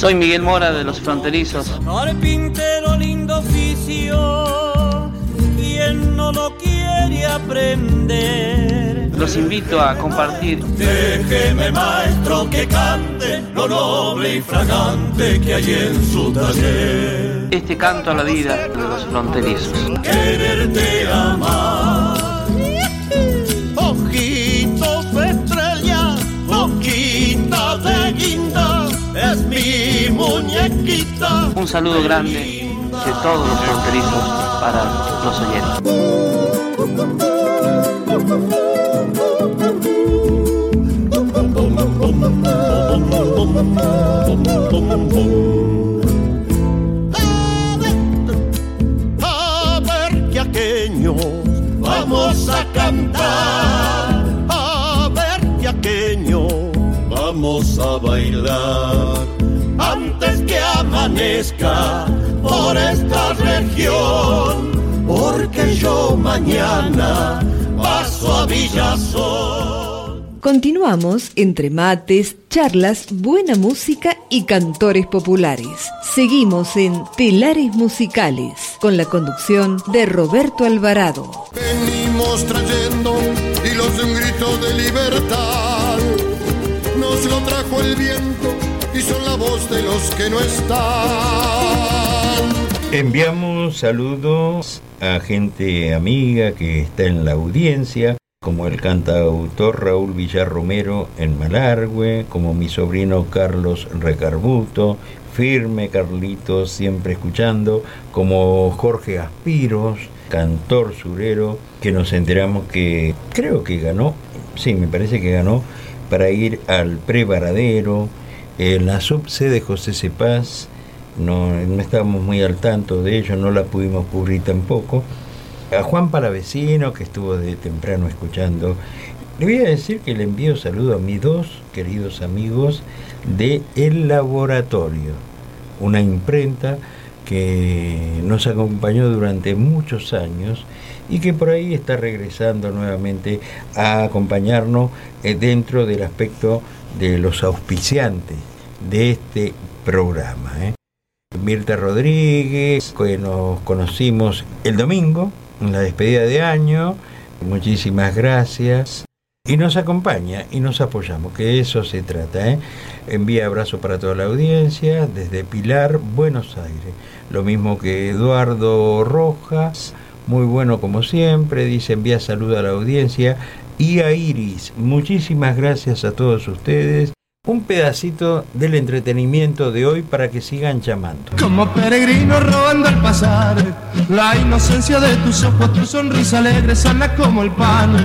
Soy Miguel Mora de Los Fronterizos. Carpintero lindo oficio, quien no lo quiere aprender. Los invito a compartir. Déjeme maestro que cante lo noble y fragante que hay en su taller. Este canto a la vida de los fronterizos. Quererte amar. Un saludo grande de todos los fronterizos para los oyentes. A ver que aqueños vamos a cantar. A ver que aqueños vamos a bailar. Antes que amanezca por esta región. Porque yo mañana paso a Villazón. Continuamos entre mates, charlas, buena música y cantores populares. Seguimos en Telares Musicales con la conducción de Roberto Alvarado. Venimos trayendo hilos de un grito de libertad. Nos lo trajo el viento de los que no están. Enviamos saludos a gente amiga que está en la audiencia, como el cantautor Raúl Villarromero en Malargüe, como mi sobrino Carlos Recarbuto, firme Carlitos, siempre escuchando, como Jorge Aspiros, cantor surero, que nos enteramos que creo que ganó, sí, me parece que ganó, para ir al Prevaradero, en la subsede José Cepaz, no, no estábamos muy al tanto de ello, no la pudimos cubrir tampoco. A Juan Palavecino, que estuvo de temprano escuchando, le voy a decir que le envío saludo a mis dos queridos amigos de El Laboratorio, una imprenta que nos acompañó durante muchos años y que por ahí está regresando nuevamente a acompañarnos eh, dentro del aspecto de los auspiciantes de este programa. ¿eh? Mirta Rodríguez, que nos conocimos el domingo, en la despedida de año. Muchísimas gracias. Y nos acompaña y nos apoyamos, que eso se trata. ¿eh? Envía abrazo para toda la audiencia desde Pilar, Buenos Aires. Lo mismo que Eduardo Rojas, muy bueno como siempre, dice envía saludo a la audiencia. Y a Iris, muchísimas gracias a todos ustedes un pedacito del entretenimiento de hoy para que sigan llamando. Como peregrino robando al pasar, la inocencia de tus ojos, tu sonrisa alegre, sana como el pan.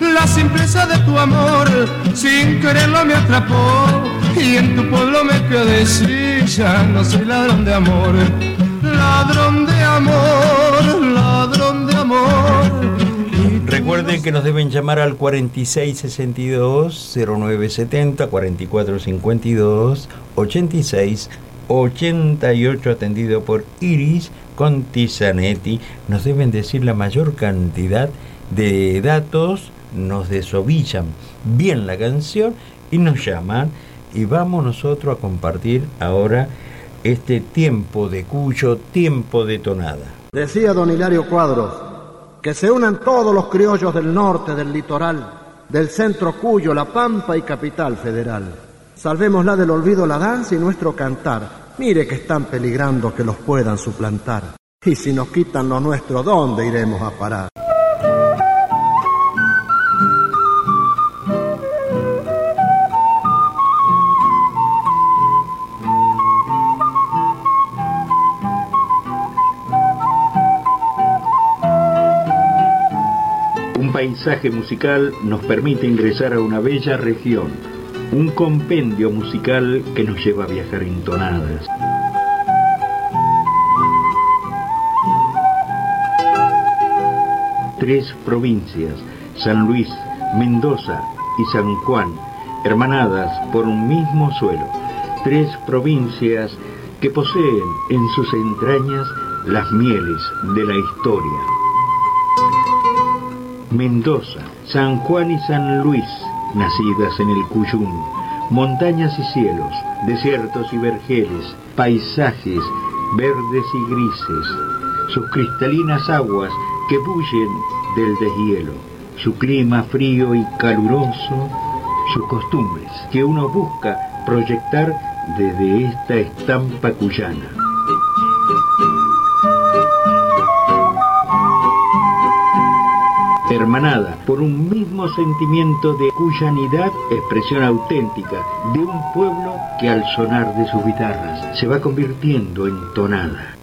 La simpleza de tu amor, sin quererlo me atrapó. Y en tu pueblo me quedé, sí, ya no soy ladrón de amor. Ladrón de amor, ladrón de amor. Recuerden que nos deben llamar al 4662-0970, 4452-8688, atendido por Iris Contizanetti. Nos deben decir la mayor cantidad de datos, nos desovillan bien la canción y nos llaman. Y vamos nosotros a compartir ahora este tiempo de Cuyo, tiempo de tonada. Decía don Hilario Cuadros, que se unan todos los criollos del norte, del litoral, del centro Cuyo, La Pampa y Capital Federal. Salvémosla del olvido la danza y nuestro cantar. Mire que están peligrando que los puedan suplantar. Y si nos quitan lo nuestro, ¿dónde iremos a parar? Un paisaje musical nos permite ingresar a una bella región, un compendio musical que nos lleva a viajar en tonadas. Tres provincias, San Luis, Mendoza y San Juan, hermanadas por un mismo suelo. Tres provincias que poseen en sus entrañas las mieles de la historia. Mendoza, San Juan y San Luis, nacidas en el Cuyum, montañas y cielos, desiertos y vergeles, paisajes verdes y grises, sus cristalinas aguas que bullen del deshielo, su clima frío y caluroso, sus costumbres que uno busca proyectar desde esta estampa cuyana. Hermanada por un mismo sentimiento de cuyanidad, expresión auténtica de un pueblo que al sonar de sus guitarras se va convirtiendo en tonada.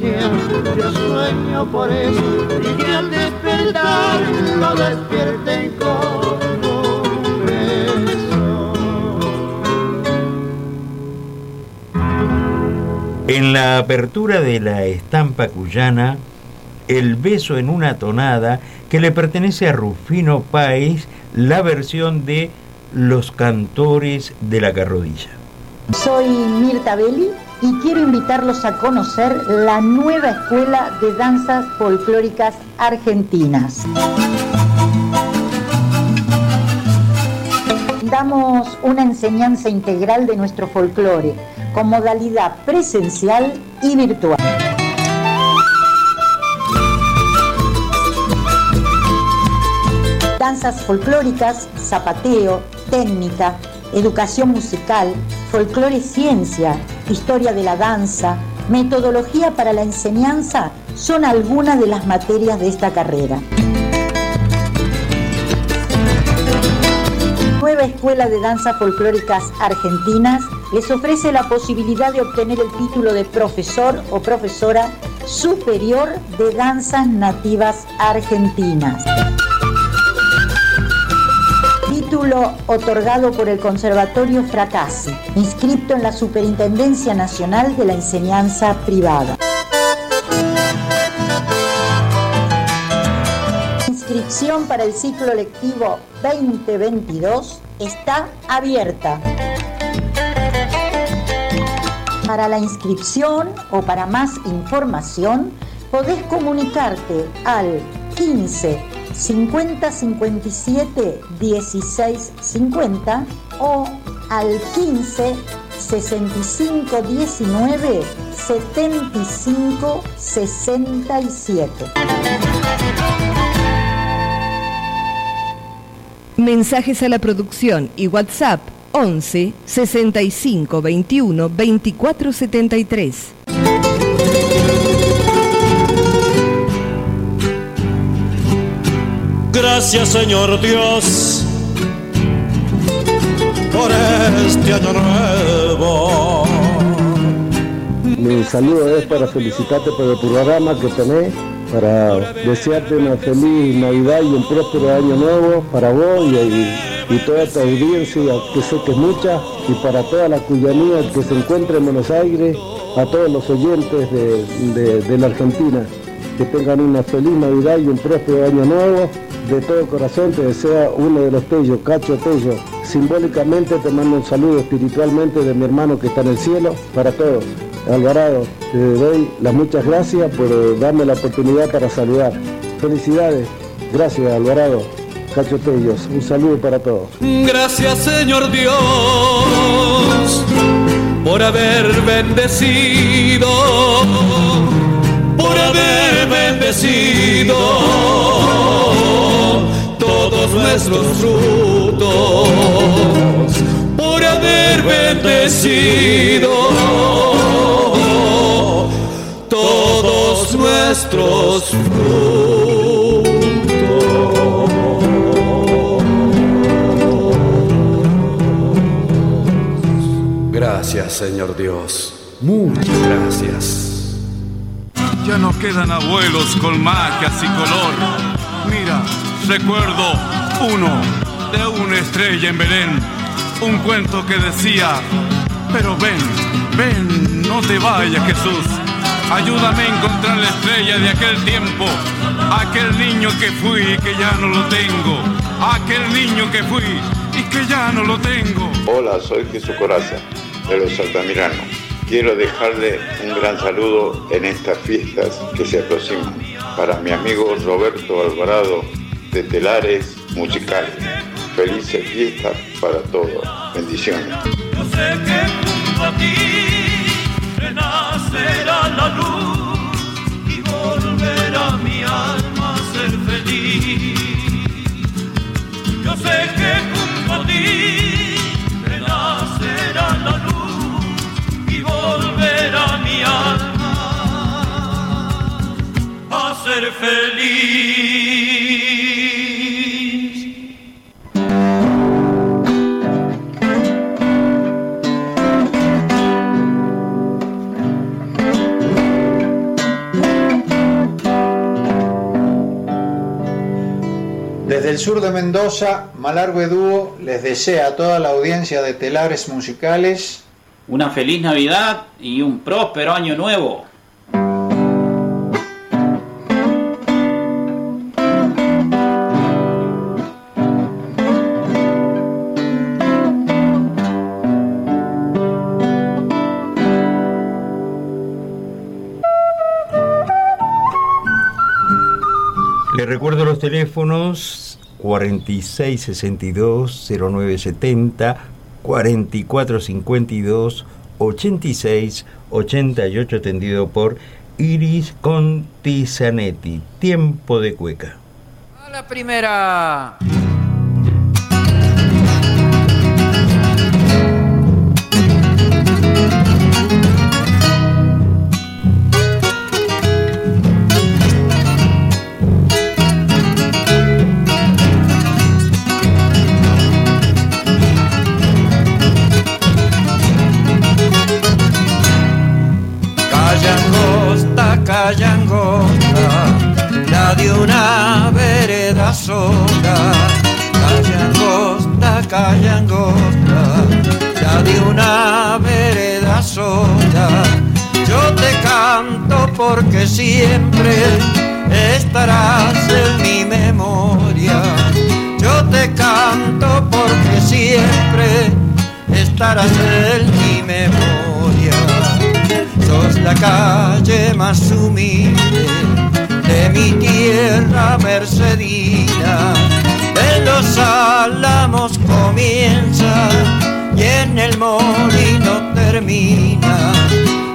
Yo sueño por eso, y que al despertar lo despierten con un beso. En la apertura de la estampa cuyana, el beso en una tonada que le pertenece a Rufino Páez, la versión de Los Cantores de la Carrodilla. Soy Mirta Belli y quiero invitarlos a conocer la nueva escuela de danzas folclóricas argentinas. Damos una enseñanza integral de nuestro folclore con modalidad presencial y virtual. Danzas folclóricas, zapateo, técnica, educación musical, folclore ciencia, historia de la danza, metodología para la enseñanza son algunas de las materias de esta carrera. Nueva Escuela de Danzas Folclóricas Argentinas les ofrece la posibilidad de obtener el título de profesor o profesora superior de danzas nativas argentinas. Título otorgado por el Conservatorio Fracassi, inscrito en la Superintendencia Nacional de la Enseñanza Privada. Inscripción para el ciclo lectivo 2022 está abierta. Para la inscripción o para más información, podés comunicarte al 15 50 57 16 50 o al 15 65 19 75 67. Mensajes a la producción y WhatsApp 11 65 21 24 73. Gracias Señor Dios por este año nuevo. Mi saludo es para felicitarte por el programa que tenés, para desearte una feliz Navidad y un próspero año nuevo para vos y, toda tu audiencia, que sé que es mucha, y para toda la cuyanía que se encuentra en Buenos Aires, a todos los oyentes de, de la Argentina. Que tengan una feliz Navidad y un próspero año nuevo de todo corazón te desea uno de los Tellos, Cacho Tello. Simbólicamente te mando un saludo espiritualmente de mi hermano que está en el cielo para todos. Alvarado, te doy las muchas gracias por darme la oportunidad para saludar. Felicidades. Gracias, Alvarado. Cacho Tellos. Un saludo para todos. Gracias, Señor Dios, por haber bendecido, por haber bendecido todos nuestros frutos por haber bendecido todos nuestros frutos. Gracias, Señor Dios. Muchas gracias. Ya no quedan abuelos con magias y color. Mira, Recuerdo uno de una estrella en Belén, un cuento que decía, pero ven, ven, no te vayas Jesús, ayúdame a encontrar la estrella de aquel tiempo, aquel niño que fui y que ya no lo tengo, aquel niño que fui y que ya no lo tengo. Hola, soy Jesús Coraza, de los Altamiranos. Quiero dejarle un gran saludo en estas fiestas que se aproximan para mi amigo Roberto Alvarado de telares musicales. Felices fiestas para todos. Bendiciones. Yo sé que junto a ti renacerá la luz y volverá mi alma a ser feliz. Yo sé que junto a ti ser feliz. Desde el sur de Mendoza, Malargue Dúo les desea a toda la audiencia de Telares Musicales una feliz Navidad y un próspero año nuevo. Teléfonos 4662-0970, 4452-8688, atendido por Iris Contizanetti. Tiempo de cueca. A la primera. Porque siempre estarás en mi memoria. Yo te canto porque siempre estarás en mi memoria sos la calle más humilde de mi tierra mercedina. En los álamos comienza y en el molino termina.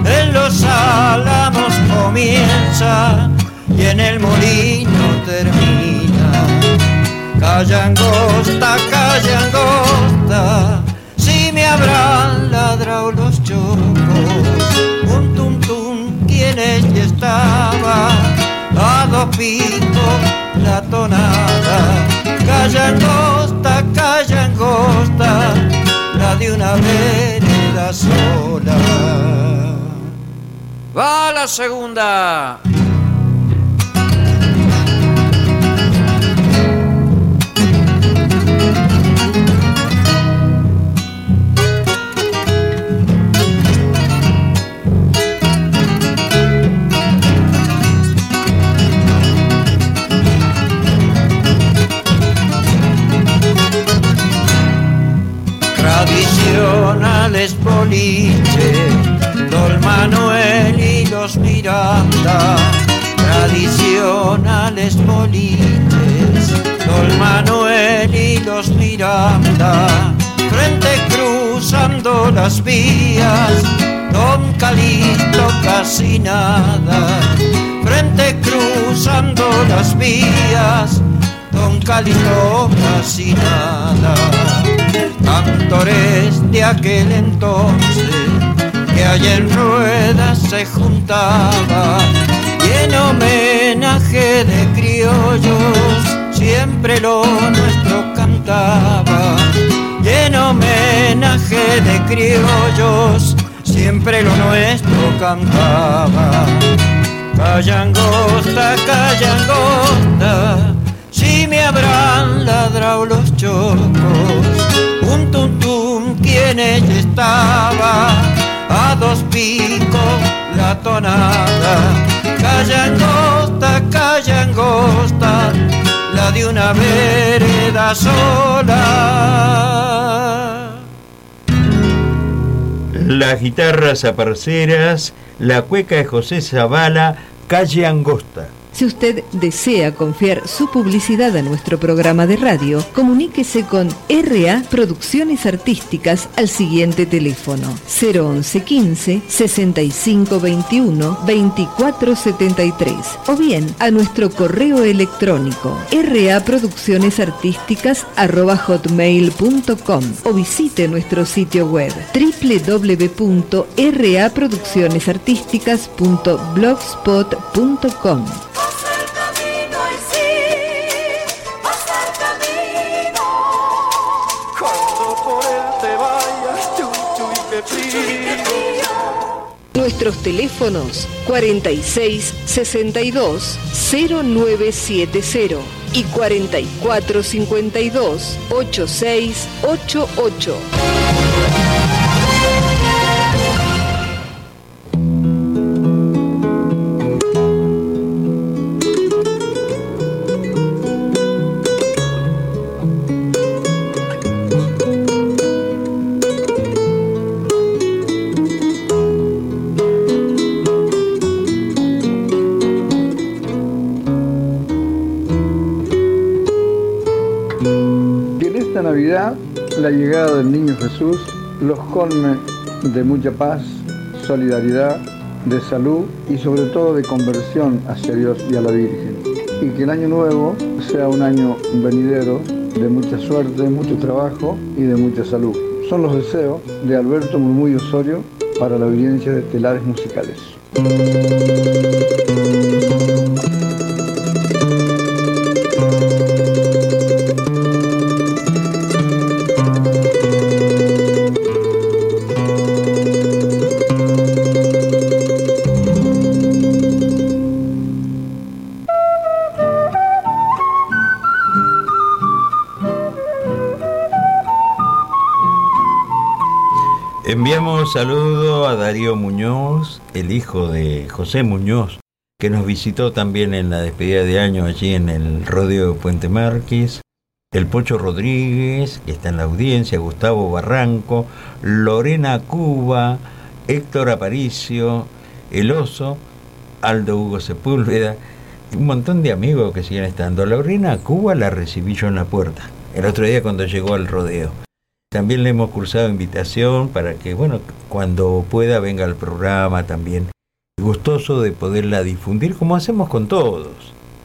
En los álamos comienza y en el molino termina. Calla angosta, calla angosta, si me habrán ladrado los chocos en ella estaba a dos pitos la tonada. Calla angosta, calla angosta, de una vereda sola. Va la segunda. Tradicionales boliche, Don Manuel y los Miranda, tradicionales boliches, Don Manuel y los Miranda, frente cruzando las vías, Don Calito casi nada, frente cruzando las vías, Don Calito casi nada cantores de aquel entonces que allá en ruedas se juntaban y en homenaje de criollos siempre lo nuestro cantaba. Y en homenaje de criollos siempre lo nuestro cantaba. Callangosta, callangosta, habrán ladrado los chocos un tum tum quien ella estaba a dos picos la tonada calla angosta calla angosta la de una vereda sola. Las guitarras aparceras la cueca de José Zavala calle angosta si usted desea confiar su publicidad a nuestro programa de radio, comuníquese con RA Producciones Artísticas al siguiente teléfono. 011 15 65 21 24 73 o bien a nuestro correo electrónico raproduccionesartísticas@hotmail.com o visite nuestro sitio web www.raproduccionesartísticas.blogspot.com. Nuestros teléfonos 46 62 0970 y 44 52 8688. La llegada del niño Jesús los colme de mucha paz, solidaridad, de salud y sobre todo de conversión hacia Dios y a la Virgen. Y que el año nuevo sea un año venidero de mucha suerte, mucho trabajo y de mucha salud. Son los deseos de Alberto Murmullo Osorio para la audiencia de Telares Musicales. Saludo a Darío Muñoz, el hijo de José Muñoz, que nos visitó también en la despedida de año allí en el rodeo de Puente Márquez, el Pocho Rodríguez, que está en la audiencia, Gustavo Barranco, Lorena Cuba, Héctor Aparicio, El Oso, Aldo Hugo Sepúlveda, un montón de amigos que siguen estando. Lorena Cuba la recibí yo en la puerta, el otro día cuando llegó al rodeo. También le hemos cursado invitación para que, bueno, cuando pueda venga al programa también. Gustoso de poderla difundir como hacemos con todos.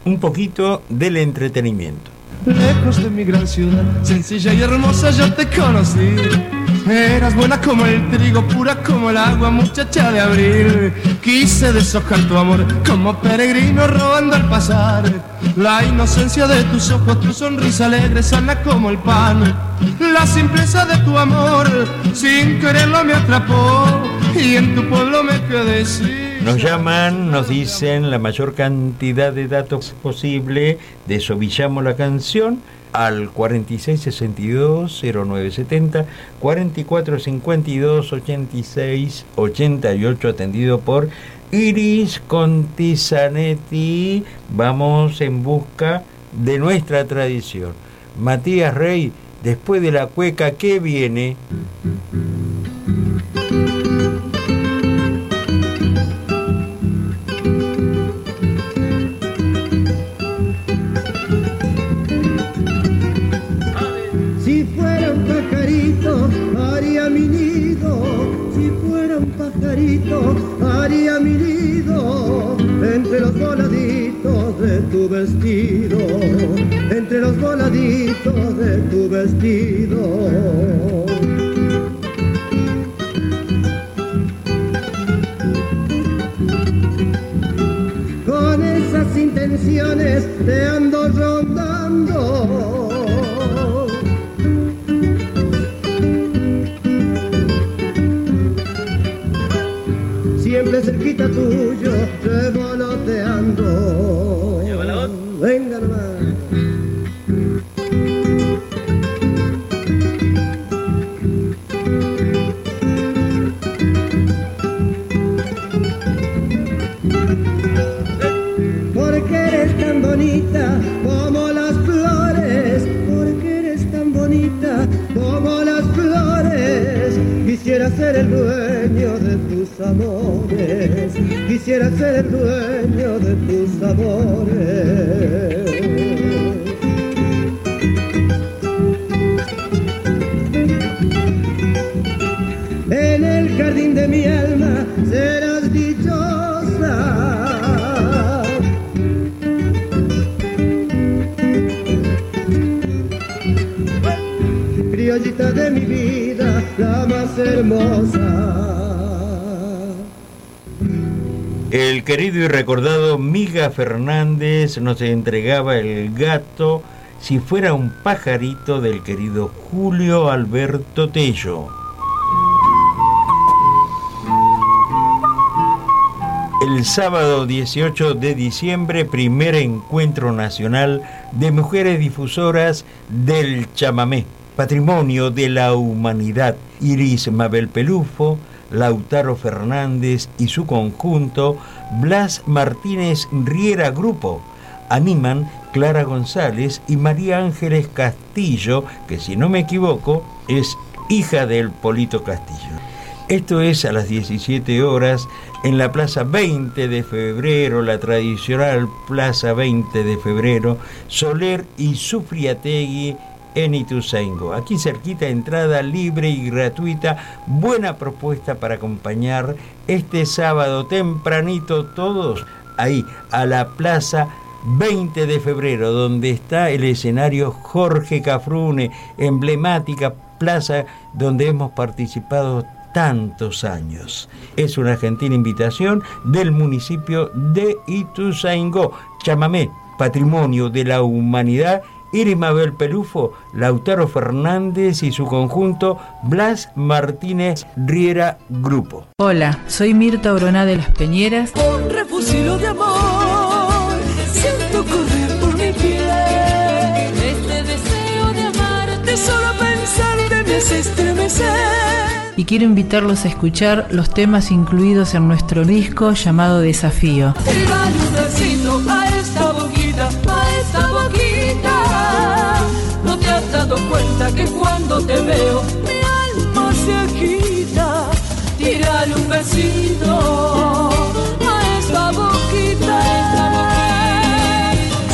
Un poquito del entretenimiento. Lejos de mi gran ciudad, sencilla y hermosa, ya te conocí. Eras buena como el trigo, pura como el agua, muchacha de abril. Quise deshojar tu amor como peregrino robando al pasar. La inocencia de tus ojos, tu sonrisa alegre, sana como el pan. La simpleza de tu amor, sin quererlo me atrapó. Y en tu pueblo me quedé sin. Nos llaman, nos dicen la mayor cantidad de datos posible, desovillamos la canción al 4662-0970, 4452-8688, atendido por Iris Contisanetti. Vamos en busca de nuestra tradición. Matías Rey, después de la cueca, ¿qué viene? Querido y recordado Miga Fernández nos entregaba el gato si fuera un pajarito del querido Julio Alberto Tello. El sábado 18 de diciembre, primer encuentro nacional de mujeres difusoras del chamamé, patrimonio de la humanidad. Iris Mabel Pelufo, Lautaro Fernández y su conjunto, Blas Martínez Riera Grupo. Animan Clara González y María Ángeles Castillo, que si no me equivoco es hija del Polito Castillo. Esto es a las 17 horas en la Plaza 20 de Febrero, la tradicional Plaza 20 de Febrero, Soler y Sufriategui en Ituzaingó. Aquí cerquita, entrada libre y gratuita. Buena propuesta para acompañar este sábado tempranito todos ahí a la Plaza 20 de febrero, donde está el escenario Jorge Cafrune, emblemática plaza donde hemos participado tantos años. Es una gentil invitación del municipio de Ituzaingó. Chamamé, patrimonio de la humanidad. Iris Mabel Pelufo, Lautaro Fernández y su conjunto Blas Martínez Riera Grupo. Hola, soy Mirta Oroná de Las Peñeras. Un refugio de amor siento correr por mi piel. Este deseo de amarte, solo pensar de me hace estremecer. Y quiero invitarlos a escuchar los temas incluidos en nuestro disco llamado Desafío. Dale cuenta que cuando te veo, mi alma se agita. Tírale un besito a esta boquita, a esta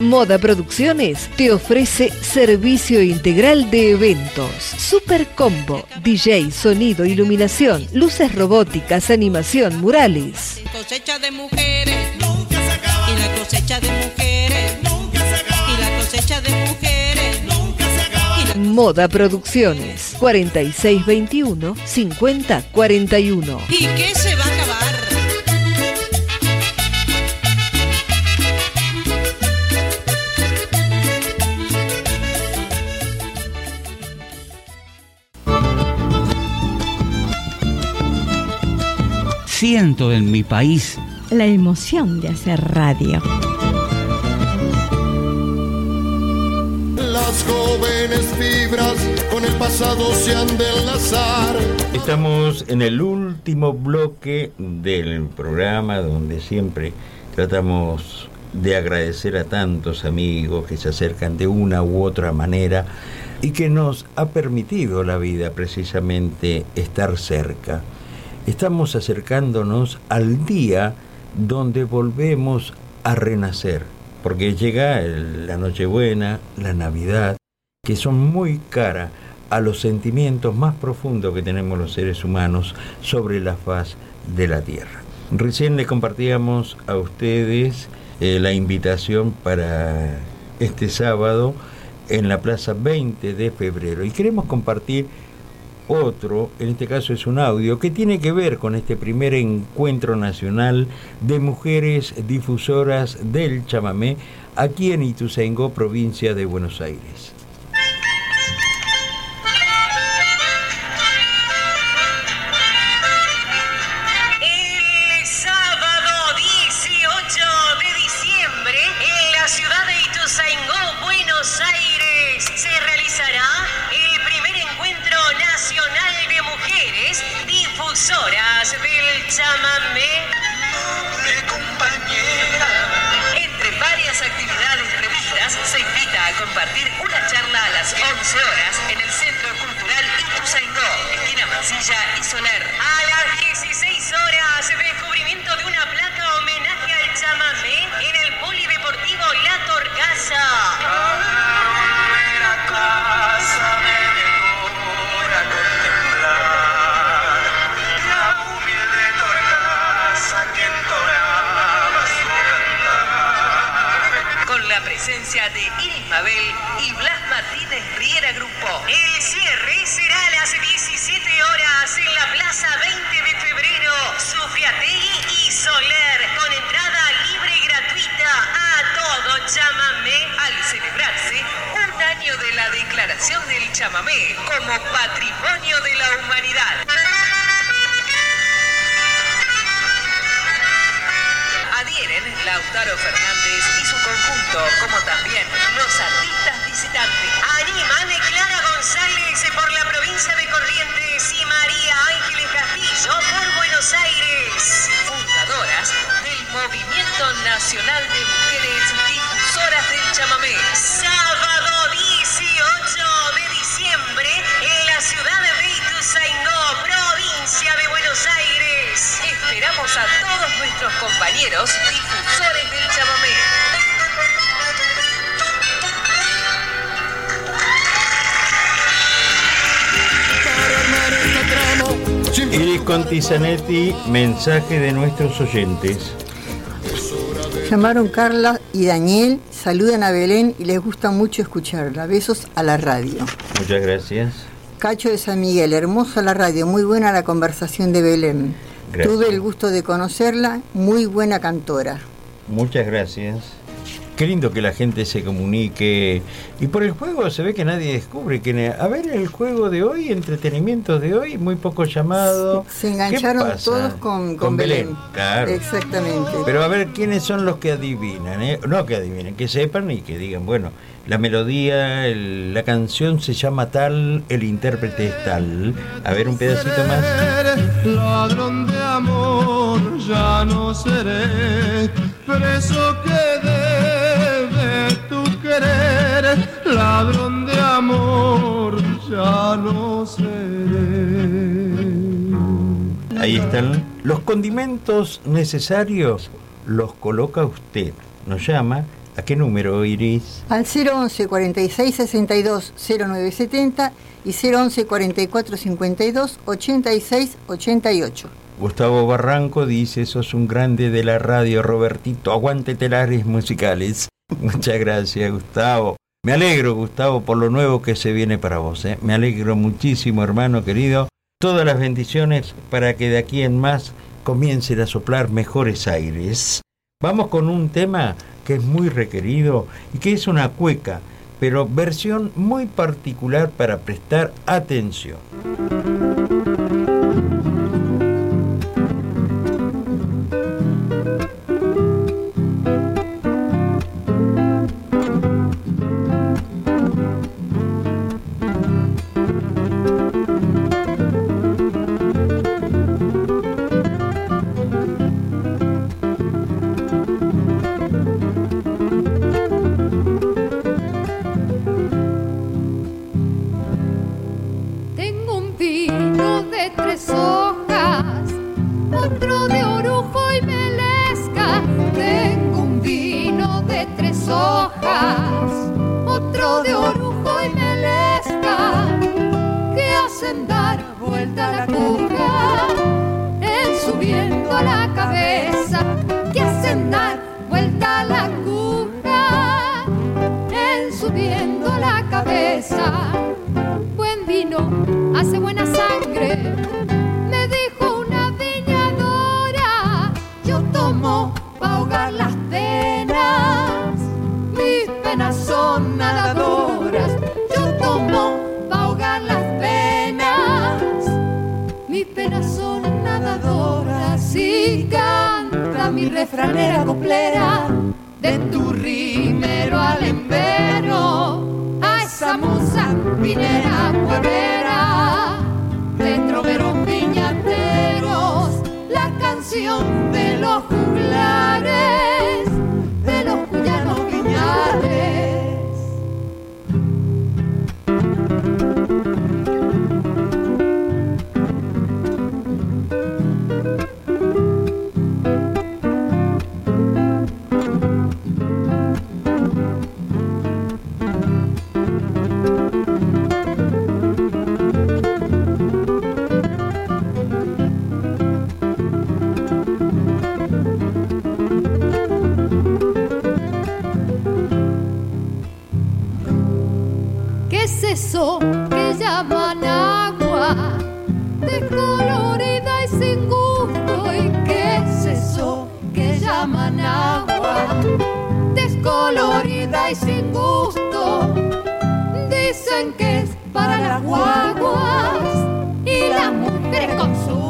Moda Producciones te ofrece servicio integral de eventos. Super Combo, DJ, sonido, iluminación, luces robóticas, animación, murales. cosecha de mujeres nunca se acaba y la cosecha de mujeres cosecha de mujeres nunca se acaba y Moda Producciones 4621 5041. ¿Y qué se va a acabar? Siento en mi país la emoción de hacer radio. Jóvenes fibras con el pasado se han de. Estamos en el último bloque del programa donde siempre tratamos de agradecer a tantos amigos que se acercan de una u otra manera y que nos ha permitido la vida precisamente estar cerca. Estamos acercándonos al día donde volvemos a renacer, porque llega la Nochebuena, la Navidad, que son muy cara a los sentimientos más profundos que tenemos los seres humanos sobre la faz de la tierra. Recién le compartíamos a ustedes eh, la invitación para este sábado en la Plaza 20 de febrero y queremos compartir otro, en este caso es un audio, que tiene que ver con este primer encuentro nacional de mujeres difusoras del chamamé aquí en Ituzaingó, provincia de Buenos Aires. Del chamamé. Entre varias actividades previstas, se invita a compartir una charla a las 11 horas en el Centro Cultural Ituzaingó, esquina Mansilla y Soler. Del chamamé como patrimonio de la humanidad. Adhieren Lautaro Fernández y su conjunto, como también los artistas visitantes. Animan Clara González por la provincia de Corrientes y María Ángeles Castillo por Buenos Aires. Fundadoras del Movimiento Nacional de Mujeres Difusoras del Chamamé. Sábado 18 Esperamos a todos nuestros compañeros difusores del chamamé. Iris Contizanetti, mensaje de nuestros oyentes. Llamaron Carla y Daniel, saludan a Belén y les gusta mucho escucharla. Besos a la radio. Muchas gracias. Cacho de San Miguel, hermosa la radio, muy buena la conversación de Belén. Gracias. Tuve el gusto de conocerla, muy buena cantora. Muchas gracias. Qué lindo que la gente se comunique. Y por el juego se ve que nadie descubre. Que, a ver, el juego de hoy, entretenimiento de hoy, muy poco llamado. Se engancharon todos con, con Belén. Claro. Exactamente. Pero a ver, ¿quiénes son los que adivinan? eh? No que adivinen, que sepan y que digan, bueno, la melodía, el- la canción se llama tal, el intérprete es tal. A ver, un pedacito más. Ladrón de amor, ya no seré preso que debe tu querer. Ladrón de amor, ya no seré. Ahí están. Los condimentos necesarios los coloca usted. Nos llama. ¿A qué número, Iris? Al 011 46 62 0970 y 011 44 52 86 88. Gustavo Barranco dice, sos un grande de la radio, Robertito, aguante telares musicales. Muchas gracias, Gustavo. Me alegro, Gustavo, por lo nuevo que se viene para vos. ¿eh? Me alegro muchísimo, hermano querido. Todas las bendiciones para que de aquí en más comiencen a soplar mejores aires. Vamos con un tema que es muy requerido y que es una cueca, pero versión muy particular para prestar atención. Mi refranera coplera de tu rimero al embero a esa musa minera pueblera de troveros viñateros la canción de los juglares que llaman agua? Descolorida y sin gusto. ¿Y qué es eso que llaman agua? Descolorida y sin gusto. Dicen que es para las guaguas y las mujeres con susto.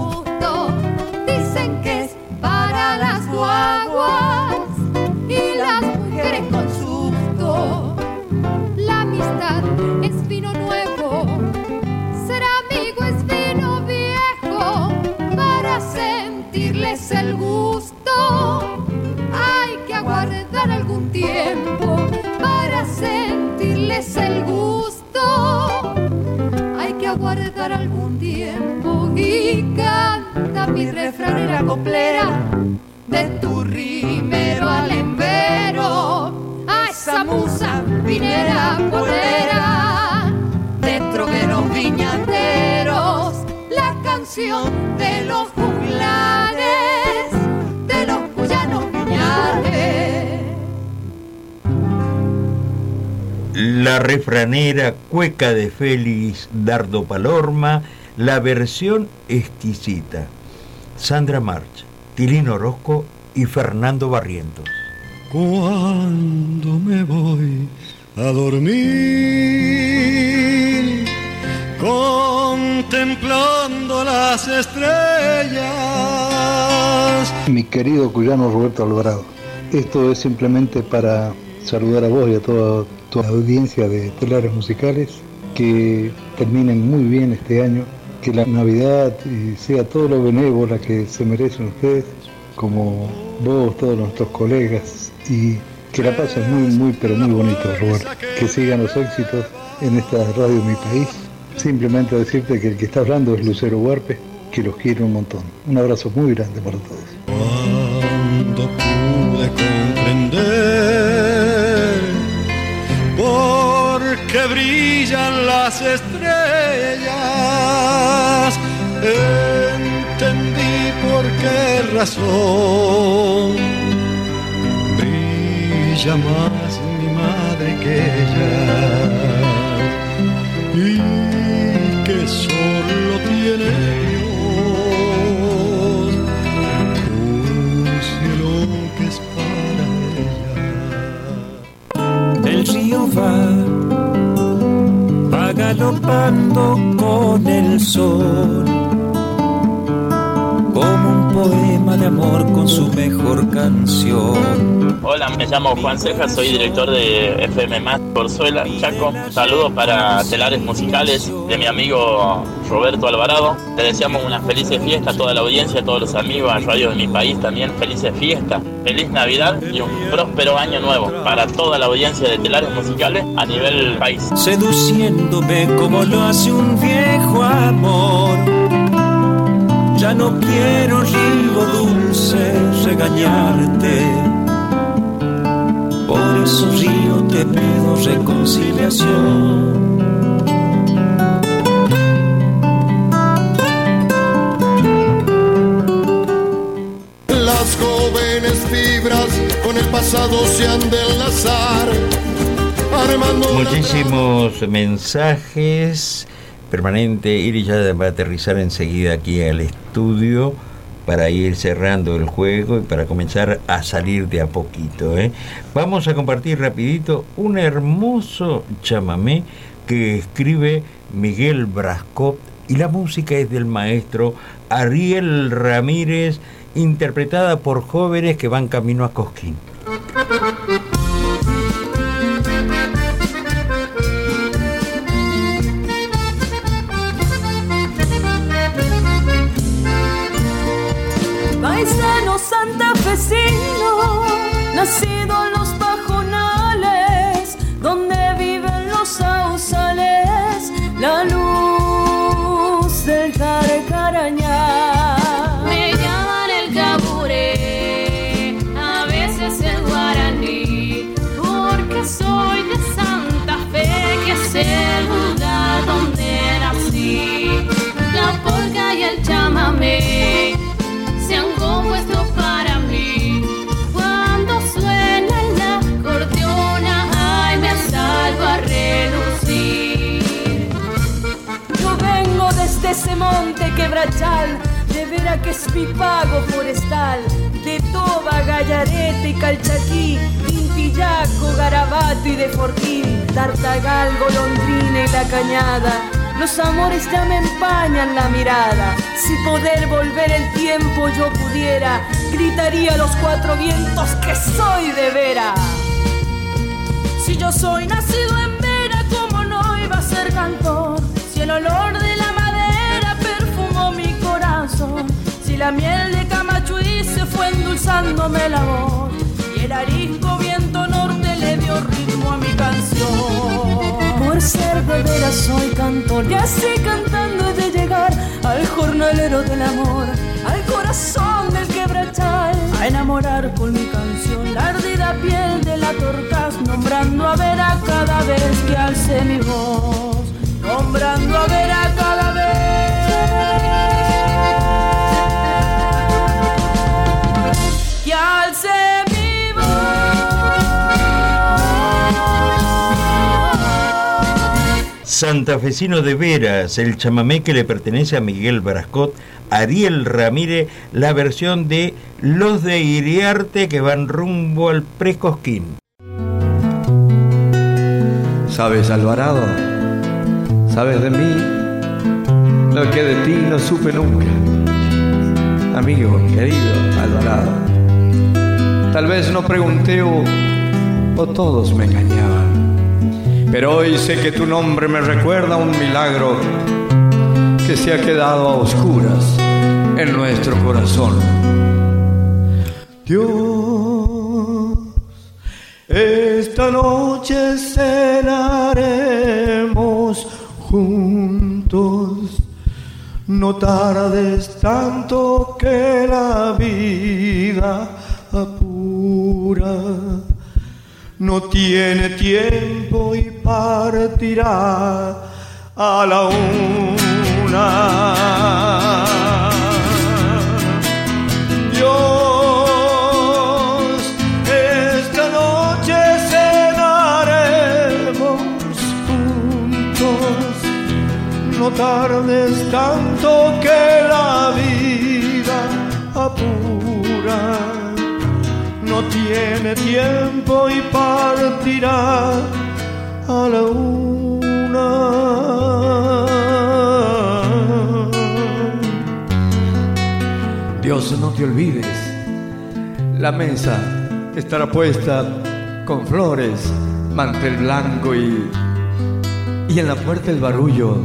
Sentirles el gusto. Hay que aguardar algún tiempo para sentirles el gusto. Hay que aguardar algún tiempo y canta mi refranera coplera de tu rimero al embero a esa musa vinera polera de troveros viñateros la canción de los juglares La refranera Cueca de Félix Dardo Palorma, la versión exquisita. Sandra March, Tilino Orozco y Fernando Barrientos. Cuando me voy a dormir, contemplando las estrellas. Mi querido cuyano Roberto Alvarado, esto es simplemente para saludar a vos y a toda tu audiencia de telares musicales, que terminen muy bien este año, que la Navidad eh, sea todo lo benévola que se merecen ustedes, como vos, todos nuestros colegas, y que la pasen muy, muy, pero muy bonito, Roberto. Que sigan los éxitos en esta radio Mi País. Simplemente decirte que el que está hablando es Lucero Huarpe, que los quiere un montón. Un abrazo muy grande para todos. Cuando pude comprender las estrellas, entendí por qué razón brilla más mi madre pequeñas y galopando con el sol, poema de amor con su mejor canción. Hola, me llamo Juan Cejas, soy director de FM Más Porzuela, Chaco. Saludos para Telares Musicales de mi amigo Roberto Alvarado. Te deseamos una felices fiesta a toda la audiencia, a todos los amigos, a Radio de mi país también. Felices fiestas, feliz Navidad y un próspero año nuevo para toda la audiencia de Telares Musicales a nivel país. seduciéndome como lo hace un viejo amor. Ya no quiero río dulce regañarte. Por eso río te pido reconciliación. Las jóvenes fibras con el pasado se han de enlazar, Muchísimos mensajes. Permanente. Iri ya va a aterrizar enseguida aquí al estudio para ir cerrando el juego y para comenzar a salir de a poquito. ¿eh? Vamos a compartir rapidito un hermoso chamamé que escribe Miguel Brascot y la música es del maestro Ariel Ramírez, interpretada por jóvenes que van camino a Cosquín. De vera que es mi pago forestal, de Toba, Gallarete y Calchaquí, Tintillaco, Garabato y de Forquín, Tartagal, Golondrina y La Cañada. Los amores ya me empañan la mirada. Si poder volver el tiempo yo pudiera, gritaría a los cuatro vientos que soy de vera. Si yo soy nacido en Vera, ¿cómo no iba a ser cantor? Si el olor la miel de Camachuí se fue endulzándome la voz, y el arisco viento norte le dio ritmo a mi canción. Por ser de veras soy cantor, y así cantando de llegar al jornalero del amor, al corazón del quebrachal, a enamorar con mi canción la ardida piel de la torcaz, nombrando a Vera cada vez que alce mi voz, nombrando a Vera cada vez Santafesino de Veras, el chamamé que le pertenece a Miguel Brascot, Ariel Ramírez, la versión de Los de Iriarte que van rumbo al Precosquín. ¿Sabes, Alvarado? ¿Sabes de mí? Lo que de ti no supe nunca. Amigo, querido Alvarado. Tal vez no pregunté o, o todos me engañaban. Pero hoy sé que tu nombre me recuerda un milagro que se ha quedado a oscuras en nuestro corazón. Dios, esta noche cenaremos juntos. No tardes tanto que la vida no tiene tiempo y partirá a la una. Dios, esta noche cenaremos juntos, no tardes tanto que la vida apura. No tiene tiempo y partirá a la una. Dios, no te olvides. La mesa estará puesta con flores, mantel blanco y. y en la puerta el barullo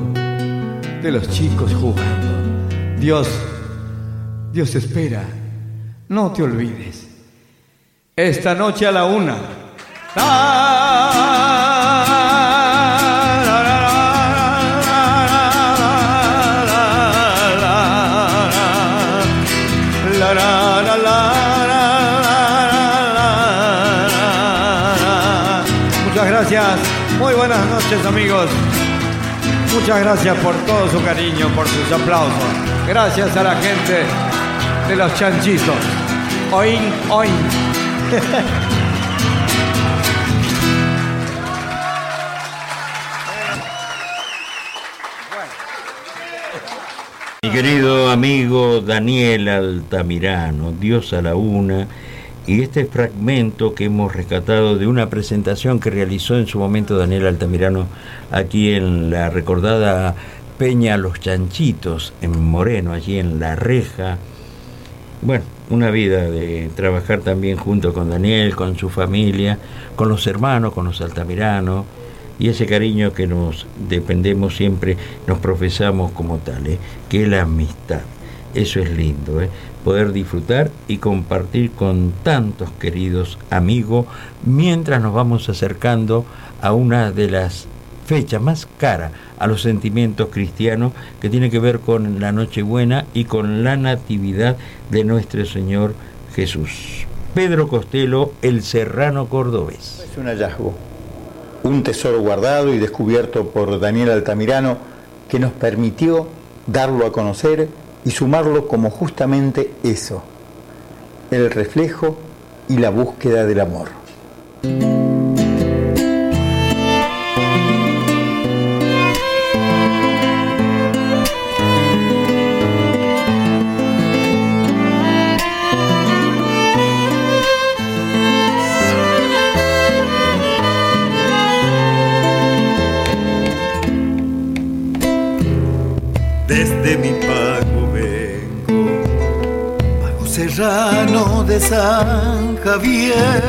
de los chicos jugando. Dios, Dios espera. No te olvides. Esta noche a la una. Muchas gracias. Muy buenas noches, amigos. Muchas gracias por todo su cariño, por sus aplausos. Gracias a la gente de los chanchitos. Oin, oin. Mi querido amigo Daniel Altamirano, Dios a la una, y este fragmento que hemos rescatado de una presentación que realizó en su momento Daniel Altamirano aquí en la recordada Peña Los Chanchitos, en Moreno, allí en La Reja. Bueno, una vida de trabajar también junto con Daniel, con su familia, con los hermanos, con los Altamirano, y ese cariño que nos dependemos siempre, nos profesamos como tales, que es la amistad. Eso es lindo, ¿eh? poder disfrutar y compartir con tantos queridos amigos mientras nos vamos acercando a una de las fechas más caras a los sentimientos cristianos que tiene que ver con la Nochebuena y con la Natividad de nuestro Señor Jesús. Pedro Costello, el serrano cordobés. Es un hallazgo, un tesoro guardado y descubierto por Daniel Altamirano que nos permitió darlo a conocer y sumarlo como justamente eso, el reflejo y la búsqueda del amor. San Javier.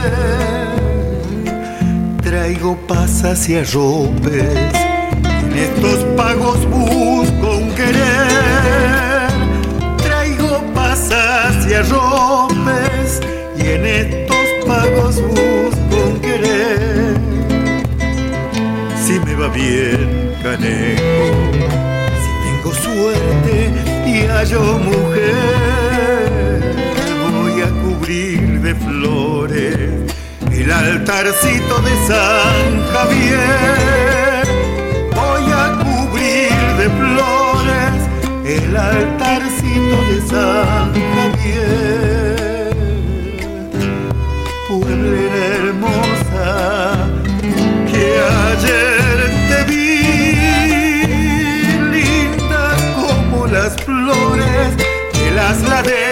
Traigo pasas y arropes, en estos pagos busco un querer. Traigo pasas y arropes, y en estos pagos busco un querer. Si me va bien, canejo tengo suerte y hallo mujer, cubrir de flores el altarcito de San Javier. Voy a cubrir de flores el altarcito de San Javier. Pueblera hermosa que ayer te vi las flores de las laderas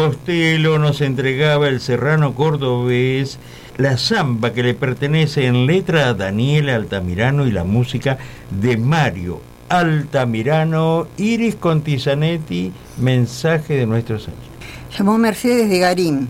Costello nos entregaba el serrano cordobés, la samba que le pertenece en letra a Daniel Altamirano y la música de Mario Altamirano, Iris Contizanetti, mensaje de nuestros años. Llamó Mercedes de Garín.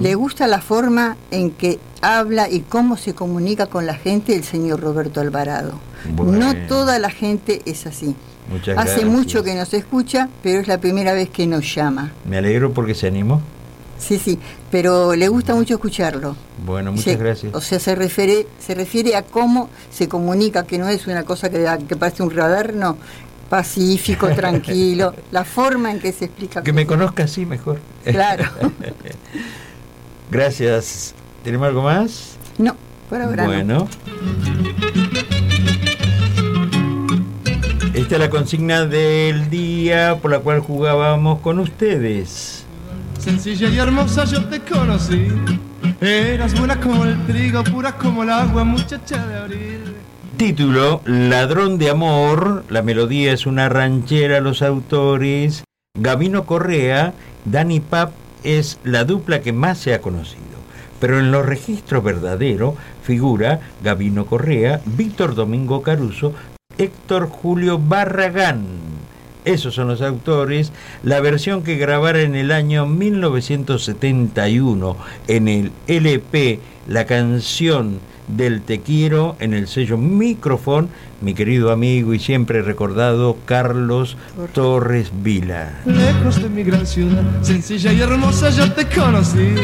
Le gusta la forma en que habla y cómo se comunica con la gente el señor Roberto Alvarado. Bueno. No toda la gente es así. Muchas Hace gracias. mucho que nos escucha, pero es la primera vez que nos llama. Me alegro porque se animó. Sí, sí, pero le gusta mucho escucharlo. Bueno, muchas Se- gracias. O sea, se refiere, se refiere a cómo se comunica, que no es una cosa que, que parece un radar, no. Pacífico, tranquilo, la forma en que se explica. Que me conozca así mejor. Claro. gracias. ¿Tenemos algo más? No, por ahora no. Esta es la consigna del día por la cual jugábamos con ustedes. Sencilla y hermosa yo te conocí. Eras buena como el trigo, pura como el agua, muchacha de abril. Título, Ladrón de Amor. La melodía es una ranchera, los autores. Gavino Correa, Dani Pap es la dupla que más se ha conocido. Pero en los registros verdaderos figura Gavino Correa, Víctor Domingo Caruso, Héctor Julio Barragán. Esos son los autores. La versión que grabara en el año 1971 en el LP La canción del Te Quiero en el sello Microfón, mi querido amigo y siempre recordado Carlos Torres Vila. Lejos de mi gran ciudad, sencilla y hermosa yo te conocí.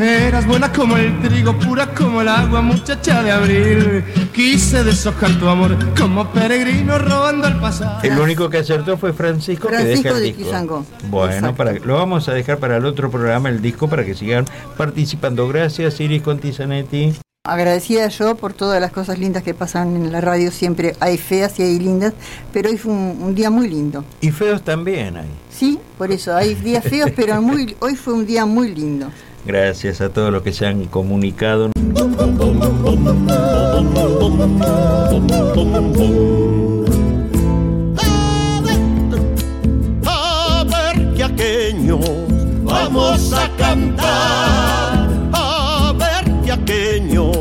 Eras buena como el trigo, pura como el agua, muchacha de abril. Quise deshojar tu amor como peregrino robando el pasado. El único que acertó fue Francisco, que Francisco deja el de disco. Quizangó. Bueno, Exacto. para, lo vamos a dejar para el otro programa, el disco, para que sigan participando. Gracias, Iris Contizanetti. Agradecida yo por todas las cosas lindas que pasan en la radio, siempre hay feas y hay lindas, pero hoy fue un, un día muy lindo. Y feos también hay. Sí, por eso, hay días feos, pero muy, hoy fue un día muy lindo. Gracias a todos los que se han comunicado. A ver que aqueños vamos a cantar. A ver que aqueños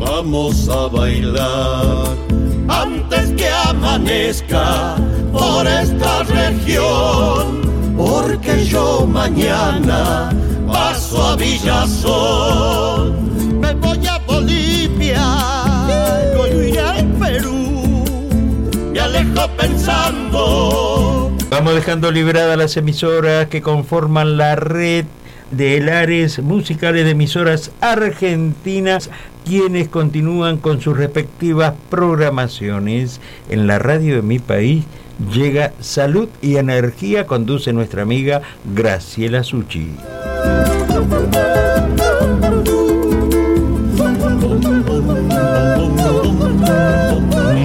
vamos a bailar. Antes que amanezca por esta región. Porque yo mañana paso a Villazón. Me voy a Bolivia, luego iré al Perú. Me alejo pensando Vamos dejando libradas las emisoras que conforman la red de Lares musicales de emisoras argentinas, quienes continúan con sus respectivas programaciones. En la radio de mi país llega Salud y Energía, conduce nuestra amiga Graciela Suchi.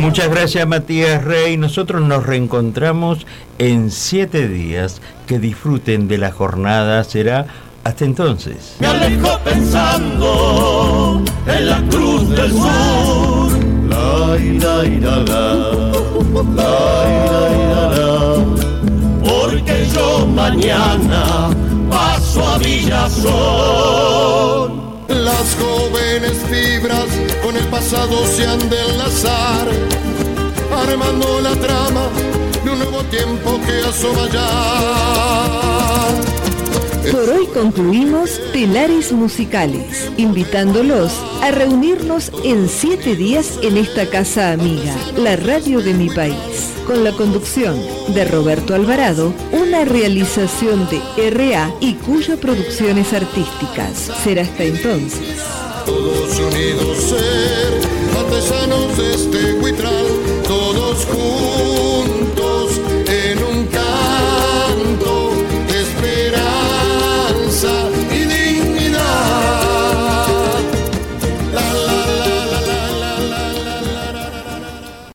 Muchas gracias Matías Rey. Nosotros nos reencontramos en siete días. Que disfruten de la jornada. Será hasta entonces. Me alejo pensando en la cruz del sur. La, ira, ira, la, la. Porque yo mañana paso a Villazón. Las jóvenes fibras con el pasado se han de enlazar, armando la trama tiempo que asoma ya. Por hoy concluimos Telares Musicales, invitándolos a reunirnos en siete días en esta casa amiga, la radio de mi país, con la conducción de Roberto Alvarado, una realización de RA y Cuyo Producciones Artísticas. Será hasta entonces. Todos unidos ser artesanos de este huitral